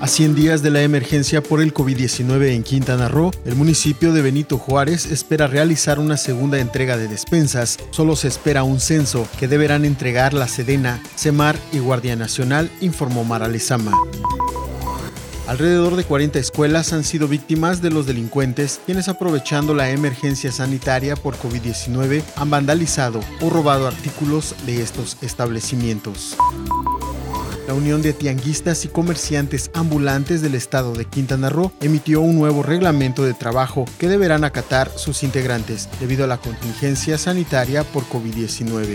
A 100 días de la emergencia por el COVID-19 en Quintana Roo, el municipio de Benito Juárez espera realizar una segunda entrega de despensas. Solo se espera un censo que deberán entregar la Sedena, CEMAR y Guardia Nacional, informó Mara Lezama. Alrededor de 40 escuelas han sido víctimas de los delincuentes, quienes aprovechando la emergencia sanitaria por COVID-19 han vandalizado o robado artículos de estos establecimientos. La Unión de Tianguistas y Comerciantes Ambulantes del Estado de Quintana Roo emitió un nuevo reglamento de trabajo que deberán acatar sus integrantes debido a la contingencia sanitaria por COVID-19.